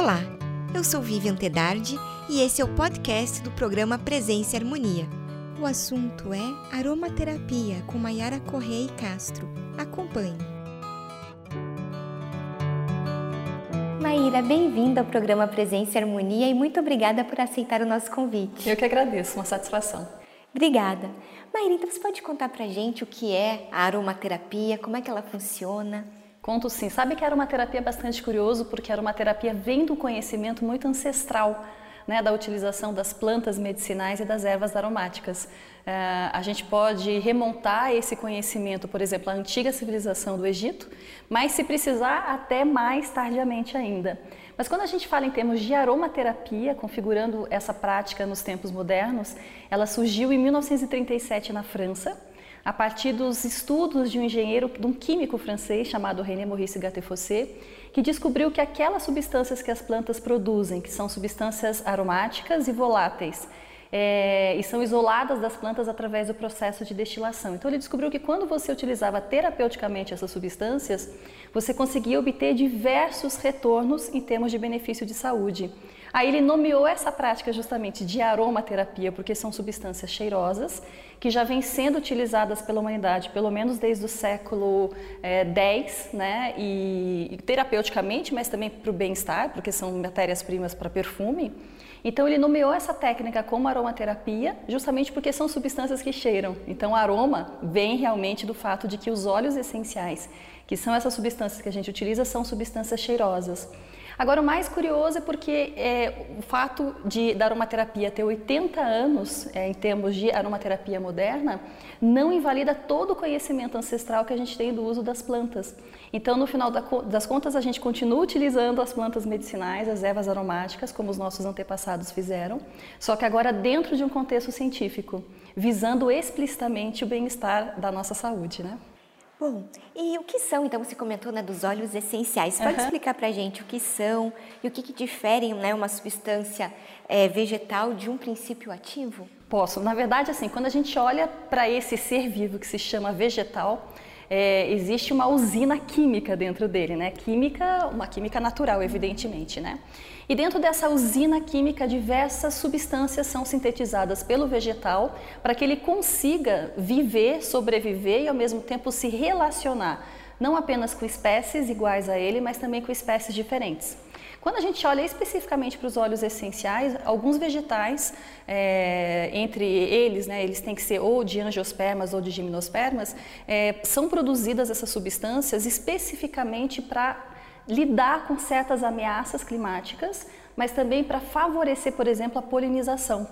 Olá, eu sou Vivian Tedardi e esse é o podcast do programa Presença e Harmonia. O assunto é aromaterapia com Maiara Correia e Castro. Acompanhe. Maíra, bem-vinda ao programa Presença e Harmonia e muito obrigada por aceitar o nosso convite. Eu que agradeço, uma satisfação. Obrigada. Maíra, então você pode contar pra gente o que é a aromaterapia, como é que ela funciona? Conto sim. Sabe que a aromaterapia é bastante curioso porque a aromaterapia vem do conhecimento muito ancestral né, da utilização das plantas medicinais e das ervas aromáticas. Uh, a gente pode remontar esse conhecimento, por exemplo, à antiga civilização do Egito, mas se precisar, até mais tardiamente ainda. Mas quando a gente fala em termos de aromaterapia, configurando essa prática nos tempos modernos, ela surgiu em 1937 na França a partir dos estudos de um engenheiro, de um químico francês chamado René Maurice Gattefossé, que descobriu que aquelas substâncias que as plantas produzem, que são substâncias aromáticas e voláteis, é, e são isoladas das plantas através do processo de destilação. Então ele descobriu que quando você utilizava terapeuticamente essas substâncias, você conseguia obter diversos retornos em termos de benefício de saúde. Aí ele nomeou essa prática justamente de aromaterapia, porque são substâncias cheirosas que já vêm sendo utilizadas pela humanidade, pelo menos desde o século X, é, né? E, e terapeuticamente, mas também para o bem-estar, porque são matérias-primas para perfume. Então ele nomeou essa técnica como aromaterapia, justamente porque são substâncias que cheiram. Então aroma vem realmente do fato de que os óleos essenciais, que são essas substâncias que a gente utiliza, são substâncias cheirosas. Agora, o mais curioso é porque é, o fato de, da aromaterapia ter 80 anos, é, em termos de aromaterapia moderna, não invalida todo o conhecimento ancestral que a gente tem do uso das plantas. Então, no final das contas, a gente continua utilizando as plantas medicinais, as ervas aromáticas, como os nossos antepassados fizeram, só que agora dentro de um contexto científico, visando explicitamente o bem-estar da nossa saúde, né? Bom, e o que são, então, você comentou né, dos óleos essenciais. Pode uhum. explicar para a gente o que são e o que, que diferem né, uma substância é, vegetal de um princípio ativo? Posso. Na verdade, assim, quando a gente olha para esse ser vivo que se chama vegetal, é, existe uma usina química dentro dele, né? Química, uma química natural, evidentemente, né? E dentro dessa usina química, diversas substâncias são sintetizadas pelo vegetal para que ele consiga viver, sobreviver e ao mesmo tempo se relacionar, não apenas com espécies iguais a ele, mas também com espécies diferentes. Quando a gente olha especificamente para os óleos essenciais, alguns vegetais, é, entre eles, né, eles têm que ser ou de angiospermas ou de gimnospermas, é, são produzidas essas substâncias especificamente para lidar com certas ameaças climáticas, mas também para favorecer, por exemplo, a polinização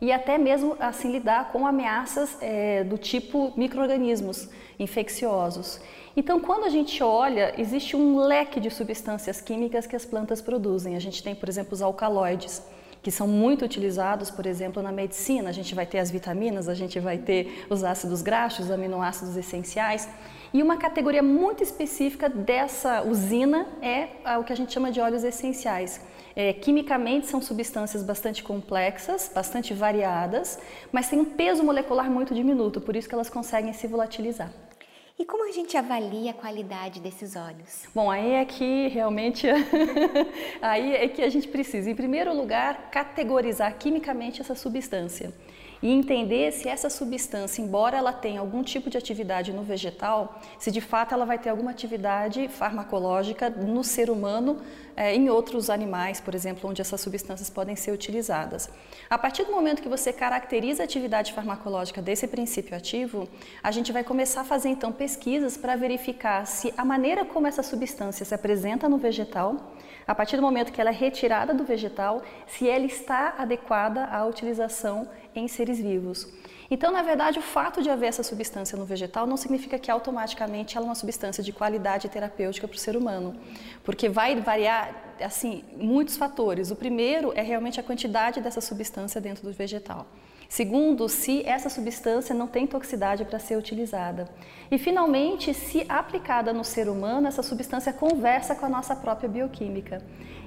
e até mesmo assim lidar com ameaças é, do tipo microorganismos infecciosos. Então, quando a gente olha, existe um leque de substâncias químicas que as plantas produzem. A gente tem, por exemplo, os alcaloides, que são muito utilizados, por exemplo, na medicina. A gente vai ter as vitaminas, a gente vai ter os ácidos graxos, os aminoácidos essenciais. E uma categoria muito específica dessa usina é o que a gente chama de óleos essenciais. É, quimicamente são substâncias bastante complexas, bastante variadas, mas têm um peso molecular muito diminuto, por isso que elas conseguem se volatilizar. E como a gente avalia a qualidade desses óleos? Bom, aí é que realmente aí é que a gente precisa, em primeiro lugar, categorizar quimicamente essa substância e entender se essa substância, embora ela tenha algum tipo de atividade no vegetal, se de fato ela vai ter alguma atividade farmacológica no ser humano, é, em outros animais, por exemplo, onde essas substâncias podem ser utilizadas. A partir do momento que você caracteriza a atividade farmacológica desse princípio ativo, a gente vai começar a fazer então pesquisas para verificar se a maneira como essa substância se apresenta no vegetal a partir do momento que ela é retirada do vegetal, se ela está adequada à utilização em seres vivos. Então, na verdade, o fato de haver essa substância no vegetal não significa que automaticamente ela é uma substância de qualidade terapêutica para o ser humano, porque vai variar assim muitos fatores. O primeiro é realmente a quantidade dessa substância dentro do vegetal. Segundo, se essa substância não tem toxicidade para ser utilizada. E finalmente, se aplicada no ser humano, essa substância conversa com a nossa própria bioquímica.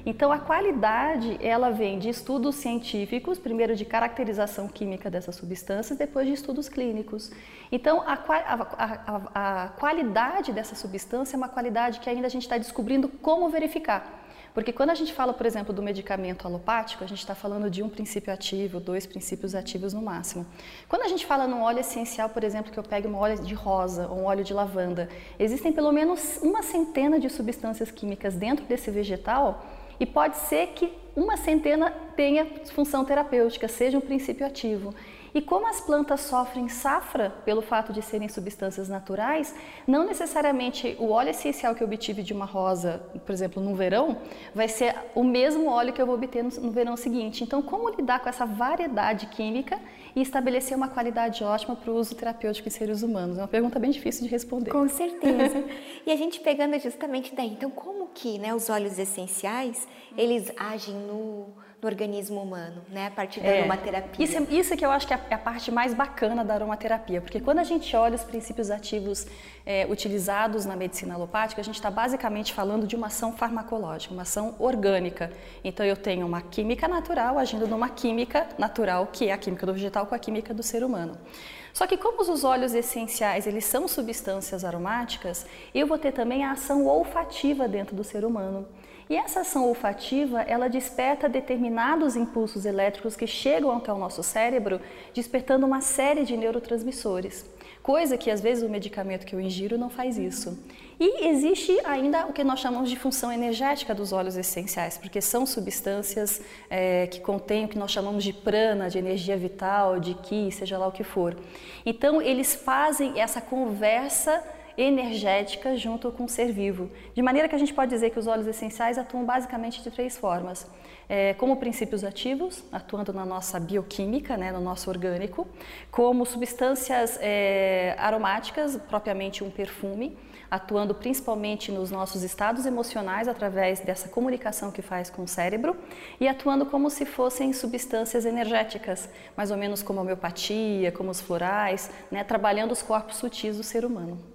Então, a qualidade, ela vem de estudos científicos, primeiro de caracterização química dessas substâncias, depois de estudos clínicos. Então, a, a, a, a qualidade dessa substância é uma qualidade que ainda a gente está descobrindo como verificar. Porque quando a gente fala, por exemplo, do medicamento alopático, a gente está falando de um princípio ativo, dois princípios ativos no máximo. Quando a gente fala num óleo essencial, por exemplo, que eu pegue um óleo de rosa ou um óleo de lavanda, existem pelo menos uma centena de substâncias químicas dentro desse vegetal e pode ser que uma centena tenha função terapêutica, seja um princípio ativo. E como as plantas sofrem safra pelo fato de serem substâncias naturais, não necessariamente o óleo essencial que eu obtive de uma rosa, por exemplo, no verão, vai ser o mesmo óleo que eu vou obter no, verão seguinte. Então, como lidar com essa variedade química e estabelecer uma qualidade ótima para o uso terapêutico em seres humanos? É uma pergunta bem difícil de responder. Com certeza. e a gente pegando justamente daí, então como que né, os óleos essenciais, eles agem no no organismo humano, né? A partir da é, aromaterapia. Isso, isso que eu acho que é, é a parte mais bacana da aromaterapia, porque quando a gente olha os princípios ativos é, utilizados na medicina alopática, a gente está basicamente falando de uma ação farmacológica, uma ação orgânica. Então eu tenho uma química natural agindo numa química natural, que é a química do vegetal com a química do ser humano. Só que como os óleos essenciais, eles são substâncias aromáticas, eu vou ter também a ação olfativa dentro do ser humano. E essa ação olfativa, ela desperta determinados impulsos elétricos que chegam até o nosso cérebro, despertando uma série de neurotransmissores. Coisa que às vezes o medicamento que eu ingiro não faz isso. E existe ainda o que nós chamamos de função energética dos óleos essenciais, porque são substâncias é, que contêm o que nós chamamos de prana, de energia vital, de ki, seja lá o que for. Então, eles fazem essa conversa energética junto com o ser vivo. De maneira que a gente pode dizer que os óleos essenciais atuam basicamente de três formas. É, como princípios ativos, atuando na nossa bioquímica, né, no nosso orgânico, como substâncias é, aromáticas, propriamente um perfume, atuando principalmente nos nossos estados emocionais através dessa comunicação que faz com o cérebro e atuando como se fossem substâncias energéticas, mais ou menos como a homeopatia, como os florais, né, trabalhando os corpos sutis do ser humano.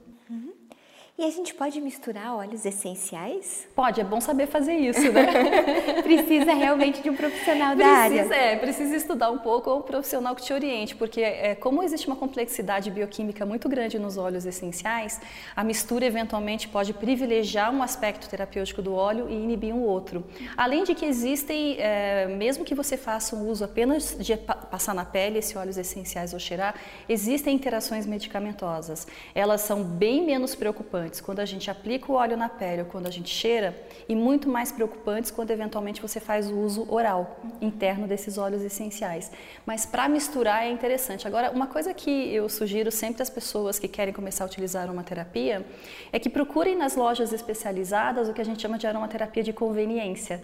E a gente pode misturar óleos essenciais? Pode, é bom saber fazer isso, né? precisa realmente de um profissional precisa, da área. É, precisa estudar um pouco o profissional que te oriente, porque é, como existe uma complexidade bioquímica muito grande nos óleos essenciais, a mistura eventualmente pode privilegiar um aspecto terapêutico do óleo e inibir um outro. Além de que existem, é, mesmo que você faça um uso apenas de passar na pele esses óleos essenciais ou cheirar, existem interações medicamentosas. Elas são bem menos preocupantes preocupantes quando a gente aplica o óleo na pele ou quando a gente cheira, e muito mais preocupantes quando eventualmente você faz o uso oral interno desses óleos essenciais. Mas para misturar é interessante. Agora, uma coisa que eu sugiro sempre às pessoas que querem começar a utilizar uma terapia é que procurem nas lojas especializadas o que a gente chama de aromaterapia de conveniência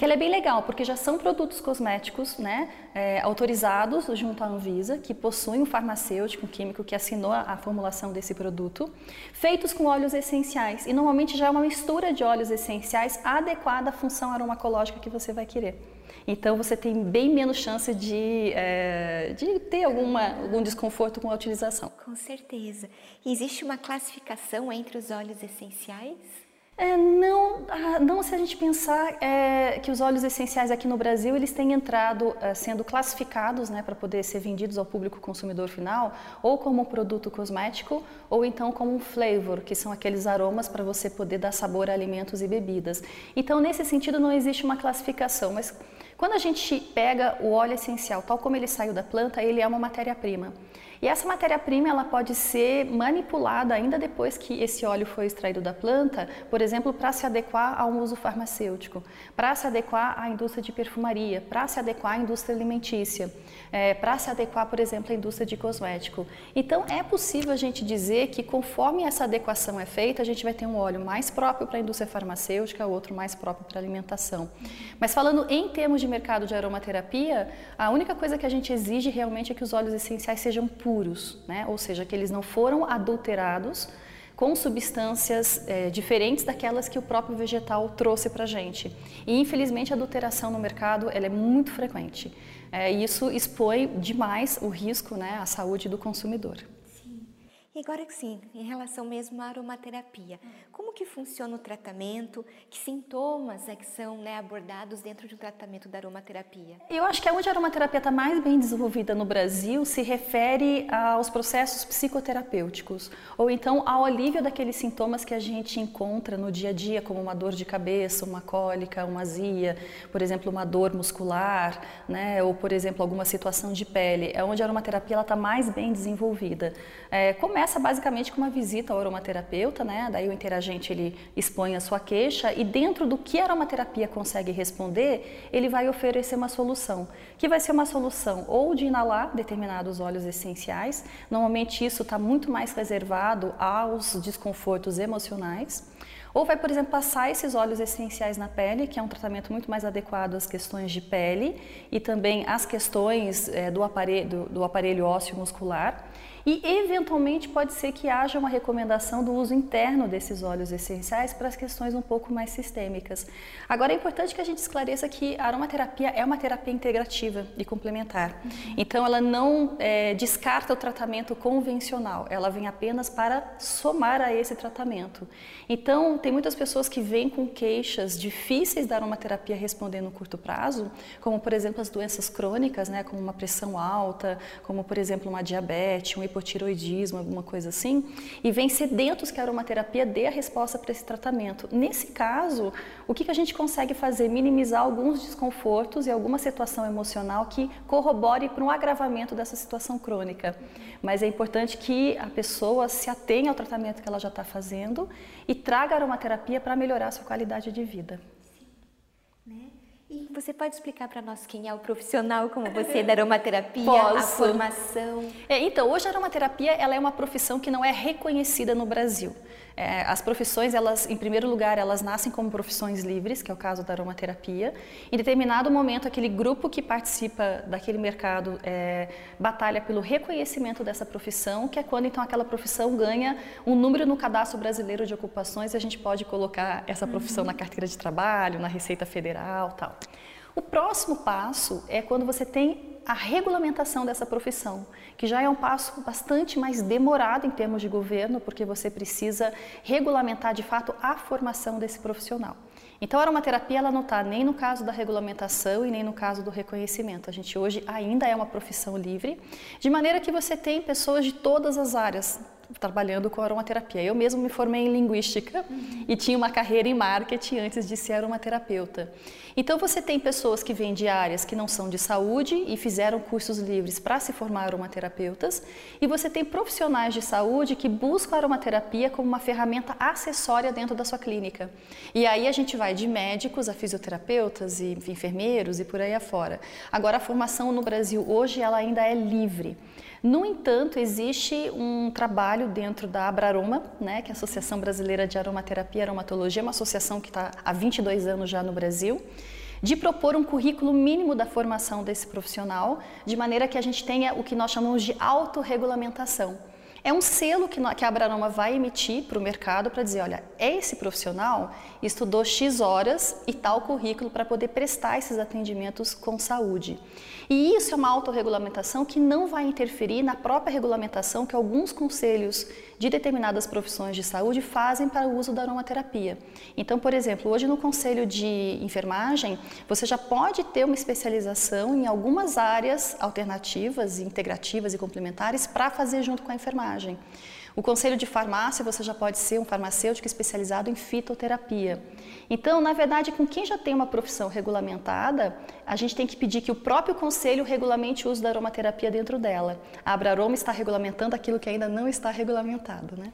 que ela é bem legal, porque já são produtos cosméticos né, é, autorizados junto à Anvisa, que possuem um farmacêutico, um químico que assinou a, a formulação desse produto, feitos com óleos essenciais. E normalmente já é uma mistura de óleos essenciais adequada à função aromacológica que você vai querer. Então você tem bem menos chance de, é, de ter alguma, algum desconforto com a utilização. Com certeza. existe uma classificação entre os óleos essenciais? É, não, ah, não se a gente pensar é, que os óleos essenciais aqui no Brasil eles têm entrado é, sendo classificados né, para poder ser vendidos ao público consumidor final, ou como um produto cosmético, ou então como um flavor, que são aqueles aromas para você poder dar sabor a alimentos e bebidas. Então, nesse sentido, não existe uma classificação, mas quando a gente pega o óleo essencial, tal como ele saiu da planta, ele é uma matéria-prima. E essa matéria-prima ela pode ser manipulada ainda depois que esse óleo foi extraído da planta, por exemplo, para se adequar a um uso farmacêutico, para se adequar à indústria de perfumaria, para se adequar à indústria alimentícia, é, para se adequar, por exemplo, à indústria de cosmético. Então, é possível a gente dizer que conforme essa adequação é feita, a gente vai ter um óleo mais próprio para a indústria farmacêutica, outro mais próprio para a alimentação. Mas falando em termos de mercado de aromaterapia, a única coisa que a gente exige realmente é que os óleos essenciais sejam puros puros, né? ou seja, que eles não foram adulterados com substâncias é, diferentes daquelas que o próprio vegetal trouxe para a gente. E infelizmente a adulteração no mercado ela é muito frequente. É, isso expõe demais o risco né, à saúde do consumidor. Agora sim, em relação mesmo à aromaterapia, como que funciona o tratamento? Que sintomas é que são né, abordados dentro de um tratamento da aromaterapia? Eu acho que é onde a aromaterapia está mais bem desenvolvida no Brasil se refere aos processos psicoterapêuticos, ou então ao alívio daqueles sintomas que a gente encontra no dia a dia, como uma dor de cabeça, uma cólica, uma azia, por exemplo, uma dor muscular, né, ou por exemplo, alguma situação de pele. É onde a aromaterapia está mais bem desenvolvida. É, começa basicamente com uma visita ao aromaterapeuta, né? Daí o interagente ele expõe a sua queixa e dentro do que a aromaterapia consegue responder, ele vai oferecer uma solução, que vai ser uma solução ou de inalar determinados óleos essenciais. Normalmente isso está muito mais reservado aos desconfortos emocionais ou vai, por exemplo, passar esses óleos essenciais na pele, que é um tratamento muito mais adequado às questões de pele e também às questões é, do, aparelho, do, do aparelho ósseo muscular. E eventualmente pode ser que haja uma recomendação do uso interno desses óleos essenciais para as questões um pouco mais sistêmicas. Agora é importante que a gente esclareça que a aromaterapia é uma terapia integrativa e complementar. Uhum. Então ela não é, descarta o tratamento convencional, ela vem apenas para somar a esse tratamento. Então tem muitas pessoas que vêm com queixas difíceis da aromaterapia responder no curto prazo, como por exemplo as doenças crônicas, né, como uma pressão alta, como por exemplo uma diabetes, um hipotiroidismo, alguma coisa assim, e vem sedentos que a aromaterapia dê a resposta para esse tratamento. Nesse caso, o que, que a gente consegue fazer? Minimizar alguns desconfortos e alguma situação emocional que corrobore para um agravamento dessa situação crônica. Mas é importante que a pessoa se atenha ao tratamento que ela já está fazendo e traga a aromaterapia para melhorar a sua qualidade de vida. E você pode explicar para nós quem é o profissional como você da aromaterapia, Posso. a formação? É, então, hoje a aromaterapia ela é uma profissão que não é reconhecida no Brasil. É, as profissões, elas, em primeiro lugar, elas nascem como profissões livres, que é o caso da aromaterapia. Em determinado momento, aquele grupo que participa daquele mercado é, batalha pelo reconhecimento dessa profissão, que é quando então aquela profissão ganha um número no cadastro brasileiro de ocupações e a gente pode colocar essa profissão uhum. na carteira de trabalho, na Receita Federal, tal. O próximo passo é quando você tem a regulamentação dessa profissão, que já é um passo bastante mais demorado em termos de governo, porque você precisa regulamentar de fato a formação desse profissional. Então, a aromaterapia ela não está nem no caso da regulamentação e nem no caso do reconhecimento. A gente hoje ainda é uma profissão livre, de maneira que você tem pessoas de todas as áreas trabalhando com aromaterapia. Eu mesmo me formei em linguística uhum. e tinha uma carreira em marketing antes de ser aromaterapeuta. Então você tem pessoas que vêm de áreas que não são de saúde e fizeram cursos livres para se formar aromaterapeutas, e você tem profissionais de saúde que buscam a aromaterapia como uma ferramenta acessória dentro da sua clínica. E aí a gente vai de médicos a fisioterapeutas e enfermeiros e por aí afora. Agora a formação no Brasil hoje ela ainda é livre. No entanto, existe um trabalho dentro da Abraroma, né, que é a Associação Brasileira de Aromaterapia e Aromatologia, uma associação que está há 22 anos já no Brasil, de propor um currículo mínimo da formação desse profissional, de maneira que a gente tenha o que nós chamamos de autorregulamentação. É um selo que a Abranoma vai emitir para o mercado para dizer, olha, esse profissional estudou X horas e tal currículo para poder prestar esses atendimentos com saúde. E isso é uma autorregulamentação que não vai interferir na própria regulamentação que alguns conselhos de determinadas profissões de saúde fazem para o uso da aromaterapia. Então, por exemplo, hoje no conselho de enfermagem, você já pode ter uma especialização em algumas áreas alternativas, integrativas e complementares para fazer junto com a enfermagem. O conselho de farmácia, você já pode ser um farmacêutico especializado em fitoterapia. Então, na verdade, com quem já tem uma profissão regulamentada, a gente tem que pedir que o próprio conselho regulamente o uso da aromaterapia dentro dela. A Abraroma está regulamentando aquilo que ainda não está regulamentado, né?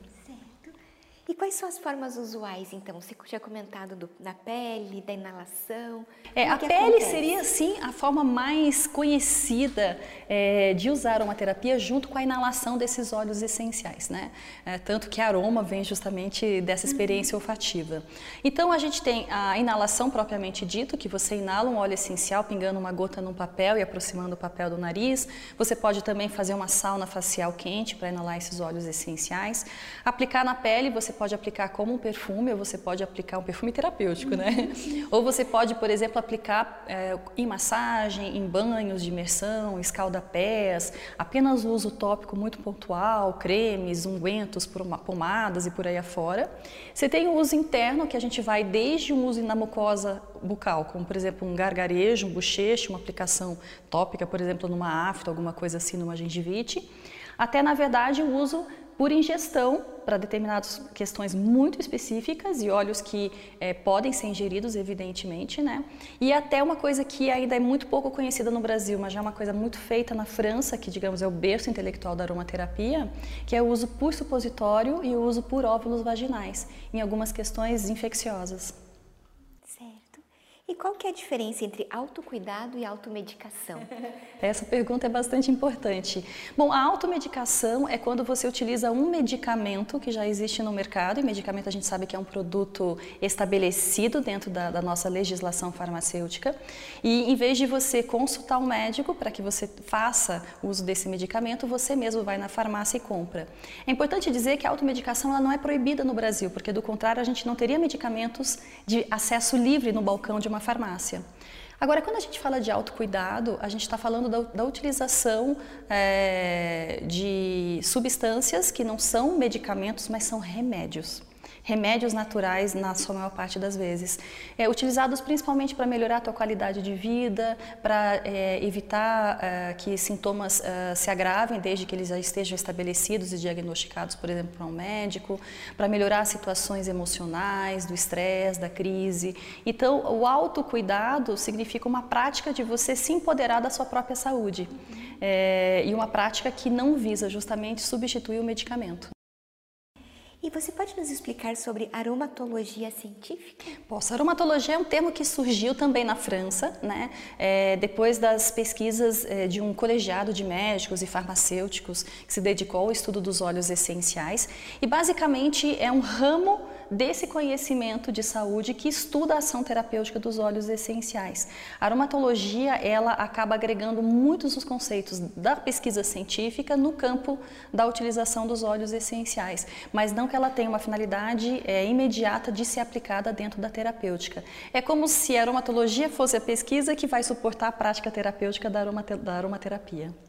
E quais são as formas usuais, então? Você tinha comentado do, da pele, da inalação. É, a pele acontece? seria, sim, a forma mais conhecida é, de usar uma terapia junto com a inalação desses óleos essenciais, né? É, tanto que aroma vem justamente dessa experiência uhum. olfativa. Então, a gente tem a inalação propriamente dito, que você inala um óleo essencial pingando uma gota num papel e aproximando o papel do nariz. Você pode também fazer uma sauna facial quente para inalar esses óleos essenciais. Aplicar na pele, você pode aplicar como um perfume, ou você pode aplicar um perfume terapêutico, né? ou você pode, por exemplo, aplicar é, em massagem, em banhos de imersão, escalda-pés, apenas o uso tópico muito pontual, cremes, ungüentos, pomadas e por aí afora. Você tem o uso interno, que a gente vai desde um uso na mucosa bucal, como por exemplo um gargarejo, um bochecho, uma aplicação tópica, por exemplo, numa afta, alguma coisa assim, numa gengivite, até na verdade o uso por ingestão para determinadas questões muito específicas e óleos que é, podem ser ingeridos, evidentemente, né? E até uma coisa que ainda é muito pouco conhecida no Brasil, mas já é uma coisa muito feita na França, que digamos é o berço intelectual da aromaterapia, que é o uso por supositório e o uso por óvulos vaginais, em algumas questões infecciosas. E qual que é a diferença entre autocuidado e automedicação? Essa pergunta é bastante importante. Bom, a automedicação é quando você utiliza um medicamento que já existe no mercado, e medicamento a gente sabe que é um produto estabelecido dentro da, da nossa legislação farmacêutica, e em vez de você consultar um médico para que você faça uso desse medicamento, você mesmo vai na farmácia e compra. É importante dizer que a automedicação ela não é proibida no Brasil, porque do contrário a gente não teria medicamentos de acesso livre no balcão de uma uma farmácia. Agora, quando a gente fala de autocuidado, a gente está falando da, da utilização é, de substâncias que não são medicamentos, mas são remédios remédios naturais na sua maior parte das vezes, é, utilizados principalmente para melhorar a tua qualidade de vida, para é, evitar é, que sintomas é, se agravem desde que eles já estejam estabelecidos e diagnosticados, por exemplo, para um médico, para melhorar situações emocionais, do estresse, da crise. Então, o autocuidado significa uma prática de você se empoderar da sua própria saúde. É, e uma prática que não visa justamente substituir o medicamento. E você pode nos explicar sobre aromatologia científica? Posso. Aromatologia é um termo que surgiu também na França, né? É, depois das pesquisas é, de um colegiado de médicos e farmacêuticos que se dedicou ao estudo dos óleos essenciais. E basicamente é um ramo desse conhecimento de saúde que estuda a ação terapêutica dos óleos essenciais. A aromatologia, ela acaba agregando muitos dos conceitos da pesquisa científica no campo da utilização dos óleos essenciais, mas não que ela tenha uma finalidade é, imediata de ser aplicada dentro da terapêutica. É como se a aromatologia fosse a pesquisa que vai suportar a prática terapêutica da, aromate da aromaterapia.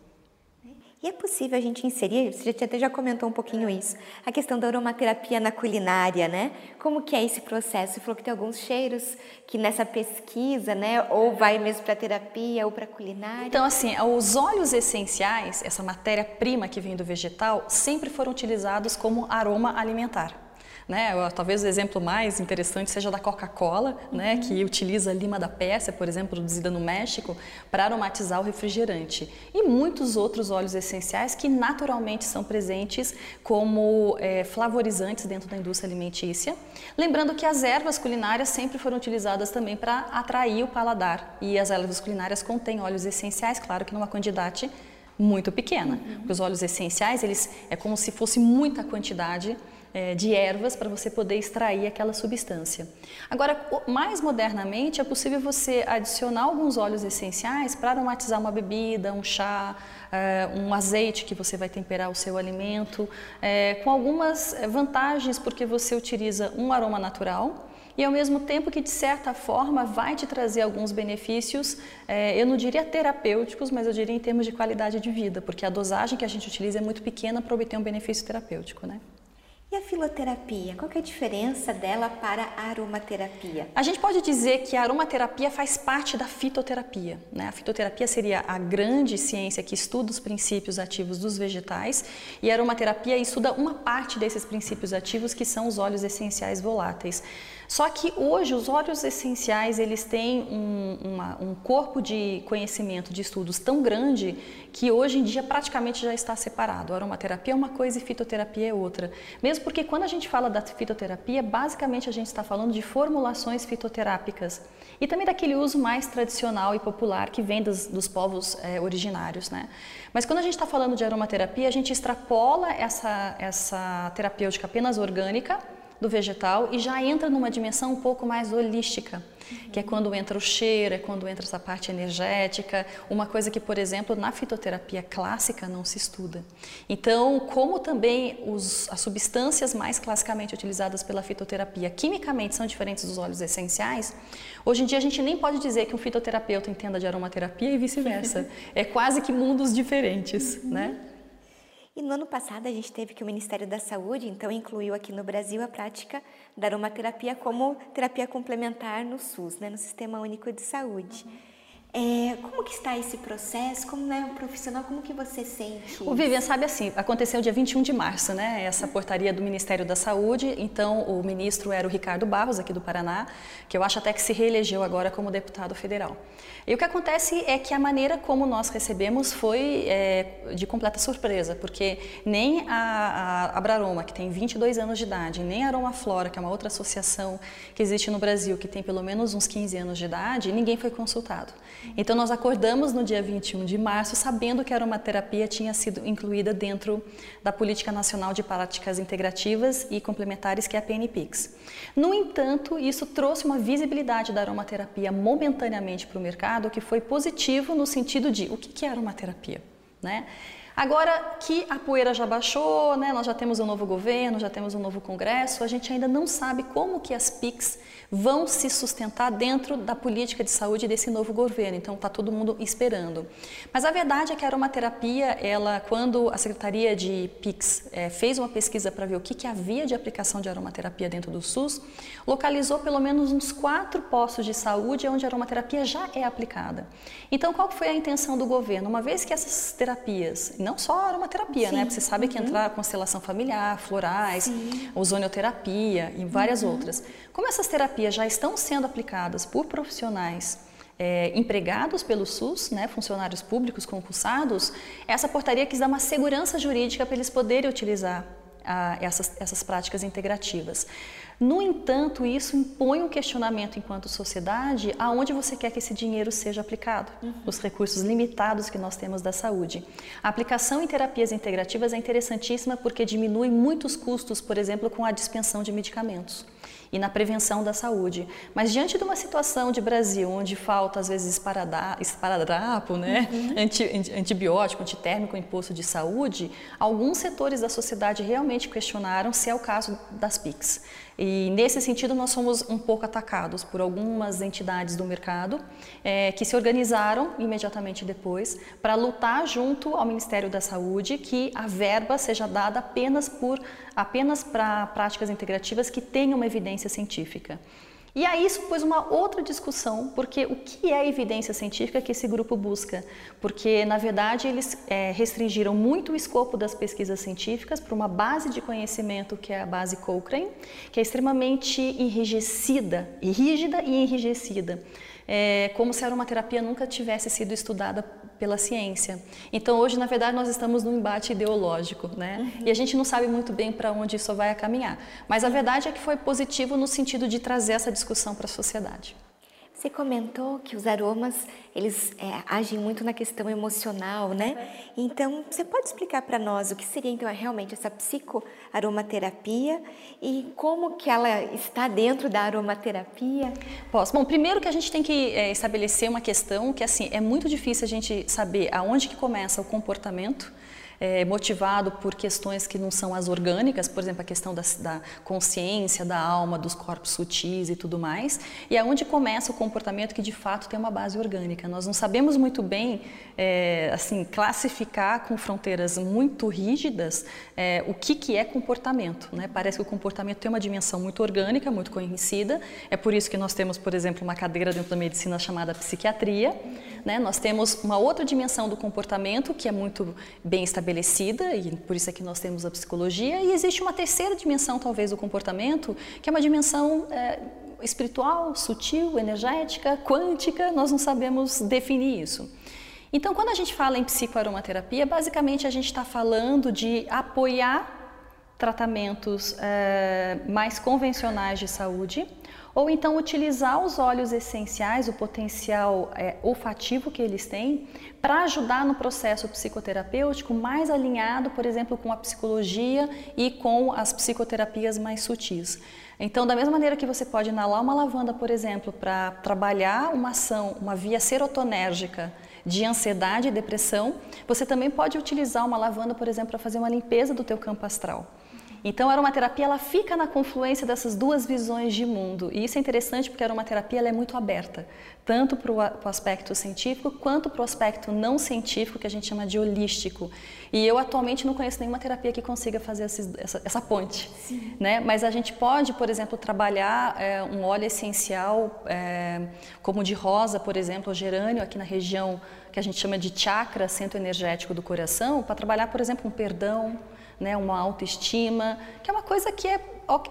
E é possível a gente inserir, você até já comentou um pouquinho isso, a questão da aromaterapia na culinária, né? Como que é esse processo? Você falou que tem alguns cheiros que nessa pesquisa, né, ou vai mesmo para terapia ou para culinária. Então, assim, os óleos essenciais, essa matéria-prima que vem do vegetal, sempre foram utilizados como aroma alimentar. Né? Talvez o exemplo mais interessante seja da Coca-Cola, né? uhum. que utiliza lima da Pérsia, por exemplo, produzida no México, para aromatizar o refrigerante. E muitos outros óleos essenciais que naturalmente são presentes como é, flavorizantes dentro da indústria alimentícia. Lembrando que as ervas culinárias sempre foram utilizadas também para atrair o paladar. E as ervas culinárias contêm óleos essenciais, claro que numa quantidade muito pequena. Uhum. Porque os óleos essenciais, eles é como se fosse muita quantidade é, de ervas para você poder extrair aquela substância. Agora, mais modernamente, é possível você adicionar alguns óleos essenciais para aromatizar uma bebida, um chá, é, um azeite que você vai temperar o seu alimento, é, com algumas vantagens, porque você utiliza um aroma natural e ao mesmo tempo que de certa forma vai te trazer alguns benefícios, é, eu não diria terapêuticos, mas eu diria em termos de qualidade de vida, porque a dosagem que a gente utiliza é muito pequena para obter um benefício terapêutico, né? E a filoterapia? Qual é a diferença dela para a aromaterapia? A gente pode dizer que a aromaterapia faz parte da fitoterapia. Né? A fitoterapia seria a grande ciência que estuda os princípios ativos dos vegetais e a aromaterapia estuda uma parte desses princípios ativos que são os óleos essenciais voláteis. Só que hoje os óleos essenciais eles têm um, uma, um corpo de conhecimento, de estudos tão grande que hoje em dia praticamente já está separado. Aromaterapia é uma coisa e fitoterapia é outra. Mesmo porque quando a gente fala da fitoterapia, basicamente a gente está falando de formulações fitoterápicas e também daquele uso mais tradicional e popular que vem dos, dos povos é, originários. Né? Mas quando a gente está falando de aromaterapia, a gente extrapola essa, essa terapêutica apenas orgânica do vegetal e já entra numa dimensão um pouco mais holística uhum. que é quando entra o cheiro, é quando entra essa parte energética, uma coisa que, por exemplo, na fitoterapia clássica não se estuda. Então, como também os, as substâncias mais classicamente utilizadas pela fitoterapia quimicamente são diferentes dos óleos essenciais, hoje em dia a gente nem pode dizer que um fitoterapeuta entenda de aromaterapia e vice-versa. é quase que mundos diferentes, uhum. né? E no ano passado a gente teve que o Ministério da Saúde então incluiu aqui no Brasil a prática da aromaterapia como terapia complementar no SUS, né, no Sistema Único de Saúde. É, como que está esse processo? Como é um profissional, como que você sente? O Vivian sabe assim, aconteceu dia 21 de março, né? Essa portaria do Ministério da Saúde. Então, o ministro era o Ricardo Barros, aqui do Paraná, que eu acho até que se reelegeu agora como deputado federal. E o que acontece é que a maneira como nós recebemos foi é, de completa surpresa, porque nem a, a Abraroma, que tem 22 anos de idade, nem a Aroma Flora, que é uma outra associação que existe no Brasil, que tem pelo menos uns 15 anos de idade, ninguém foi consultado. Então nós acordamos no dia 21 de março sabendo que a aromaterapia tinha sido incluída dentro da Política Nacional de Práticas Integrativas e Complementares, que é a PNPIX. No entanto, isso trouxe uma visibilidade da aromaterapia momentaneamente para o mercado que foi positivo no sentido de o que é aromaterapia, né? Agora que a poeira já baixou, né, nós já temos um novo governo, já temos um novo congresso, a gente ainda não sabe como que as PICs vão se sustentar dentro da política de saúde desse novo governo. Então está todo mundo esperando. Mas a verdade é que a aromaterapia, ela, quando a Secretaria de PIX é, fez uma pesquisa para ver o que, que havia de aplicação de aromaterapia dentro do SUS, localizou pelo menos uns quatro postos de saúde onde a aromaterapia já é aplicada. Então qual foi a intenção do governo? Uma vez que essas terapias, não só aromaterapia, né? Sim. né? Porque você sabe que uhum. entra a constelação familiar, florais, Sim. ozonioterapia e várias uhum. outras. Como essas terapias já estão sendo aplicadas por profissionais é, empregados pelo SUS, né, funcionários públicos concursados, essa portaria quis dar uma segurança jurídica para eles poderem utilizar a, essas, essas práticas integrativas. No entanto, isso impõe um questionamento enquanto sociedade aonde você quer que esse dinheiro seja aplicado, uhum. os recursos limitados que nós temos da saúde. A aplicação em terapias integrativas é interessantíssima porque diminui muitos custos, por exemplo, com a dispensão de medicamentos e na prevenção da saúde. Mas diante de uma situação de Brasil onde falta às vezes esparadrapo, né, uhum. Anti, antibiótico, antitérmico, imposto de saúde, alguns setores da sociedade realmente questionaram se é o caso das PICs. E nesse sentido nós somos um pouco atacados por algumas entidades do mercado é, que se organizaram imediatamente depois para lutar junto ao Ministério da Saúde que a verba seja dada apenas por apenas para práticas integrativas que tenham uma evidência científica. E aí isso pôs uma outra discussão, porque o que é a evidência científica que esse grupo busca? Porque, na verdade, eles é, restringiram muito o escopo das pesquisas científicas para uma base de conhecimento que é a base Cochrane, que é extremamente enrijecida, rígida e enrijecida é, como se a aromaterapia nunca tivesse sido estudada pela ciência. Então, hoje, na verdade, nós estamos num embate ideológico, né? Uhum. E a gente não sabe muito bem para onde isso vai caminhar. Mas a verdade é que foi positivo no sentido de trazer essa discussão para a sociedade. Você comentou que os aromas eles é, agem muito na questão emocional, né? Então, você pode explicar para nós o que seria então realmente essa psicoaromaterapia e como que ela está dentro da aromaterapia? Posso. Bom, primeiro que a gente tem que é, estabelecer uma questão que assim é muito difícil a gente saber aonde que começa o comportamento é, motivado por questões que não são as orgânicas, por exemplo, a questão da, da, consciência, da alma, dos corpos sutis e tudo mais, e é onde começa o comportamento que de fato tem uma base orgânica. Nós não sabemos muito bem, é, assim, classificar com fronteiras muito rígidas é, o que, que é comportamento. Né? Parece que o comportamento tem uma dimensão muito orgânica, muito conhecida, é por isso que nós temos, por exemplo, uma cadeira dentro da medicina chamada psiquiatria. Né? Nós temos uma outra dimensão do comportamento que é muito bem estabelecida estabelecida, e por isso é que nós temos a psicologia, e existe uma terceira dimensão, talvez, do comportamento, que é uma dimensão é, espiritual, sutil, energética, quântica, nós não sabemos definir isso. Então, quando a gente fala em psicoaromaterapia, basicamente a gente está falando de apoiar tratamentos é, mais convencionais de saúde, ou então utilizar os óleos essenciais, o potencial é, olfativo que eles têm, para ajudar no processo psicoterapêutico mais alinhado, por exemplo, com a psicologia e com as psicoterapias mais sutis. Então, da mesma maneira que você pode inalar uma lavanda, por exemplo, para trabalhar uma ação, uma via serotonérgica de ansiedade e depressão, você também pode utilizar uma lavanda, por exemplo, para fazer uma limpeza do teu campo astral. Então, a aromaterapia ela fica na confluência dessas duas visões de mundo. E isso é interessante porque a aromaterapia ela é muito aberta, tanto para o aspecto científico quanto para o aspecto não científico, que a gente chama de holístico. E eu atualmente não conheço nenhuma terapia que consiga fazer esses, essa, essa, ponte. Né? Mas a gente pode, por exemplo, trabalhar é, um óleo essencial, é, como de rosa, por exemplo, ou gerânio, aqui na região que a gente chama de chakra, centro energético do coração, para trabalhar, por exemplo, um perdão né, uma autoestima, que é uma coisa que é,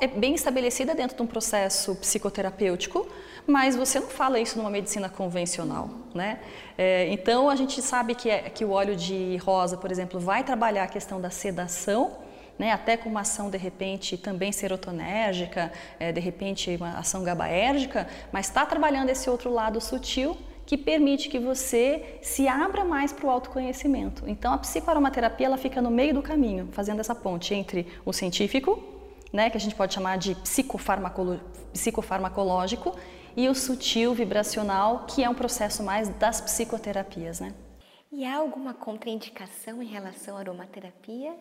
é bem estabelecida dentro de um processo psicoterapêutico, mas você não fala isso numa medicina convencional, né? É, então a gente sabe que, é, que o óleo de rosa, por exemplo, vai trabalhar a questão da sedação, né, até com uma ação de repente também serotonérgica, é, de repente uma ação gabaérgica, mas está trabalhando esse outro lado sutil que permite que você se abra mais para o autoconhecimento. Então, a psicoaromaterapia ela fica no meio do caminho, fazendo essa ponte entre o científico, né, que a gente pode chamar de psicofarmacológico, e o sutil vibracional, que é um processo mais das psicoterapias. Né? E há alguma contraindicação em relação à aromaterapia?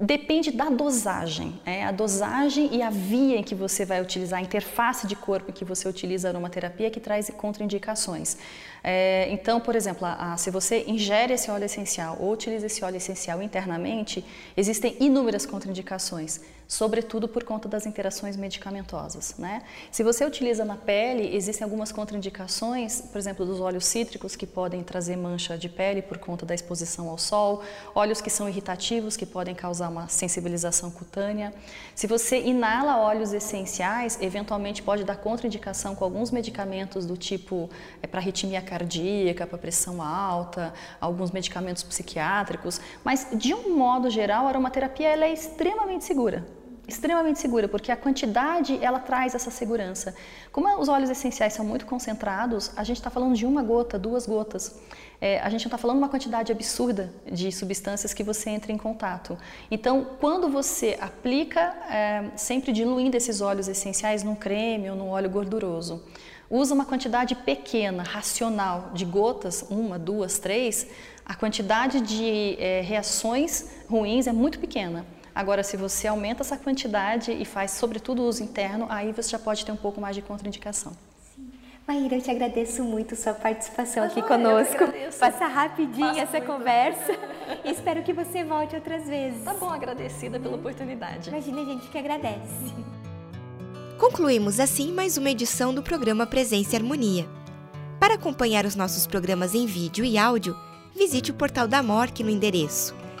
Depende da dosagem, é, a dosagem e a via em que você vai utilizar, a interface de corpo em que você utiliza a aromaterapia que traz contraindicações. É, então, por exemplo, a, a, se você ingere esse óleo essencial ou utiliza esse óleo essencial internamente, existem inúmeras contraindicações sobretudo por conta das interações medicamentosas. Né? Se você utiliza na pele, existem algumas contraindicações, por exemplo, dos óleos cítricos que podem trazer mancha de pele por conta da exposição ao sol, óleos que são irritativos que podem causar uma sensibilização cutânea. Se você inala óleos essenciais, eventualmente pode dar contraindicação com alguns medicamentos do tipo é, para arritmia cardíaca, para pressão alta, alguns medicamentos psiquiátricos, mas de um modo geral, a aromaterapia ela é extremamente segura extremamente segura, porque a quantidade ela traz essa segurança. Como os óleos essenciais são muito concentrados, a gente está falando de uma gota, duas gotas. É, a gente não está falando uma quantidade absurda de substâncias que você entra em contato. Então, quando você aplica, é, sempre diluindo esses óleos essenciais num creme ou num óleo gorduroso, usa uma quantidade pequena, racional, de gotas, uma, duas, três, a quantidade de é, reações ruins é muito pequena. Agora, se você aumenta essa quantidade e faz, sobretudo, uso interno, aí você já pode ter um pouco mais de contraindicação. Maíra, eu te agradeço muito sua participação aqui conosco. Passa rapidinho Passa essa muito. conversa. e espero que você volte outras vezes. Tá bom, agradecida pela oportunidade. Imagina a gente que agradece. Concluímos assim mais uma edição do programa Presença e Harmonia. Para acompanhar os nossos programas em vídeo e áudio, visite o portal da MORC no endereço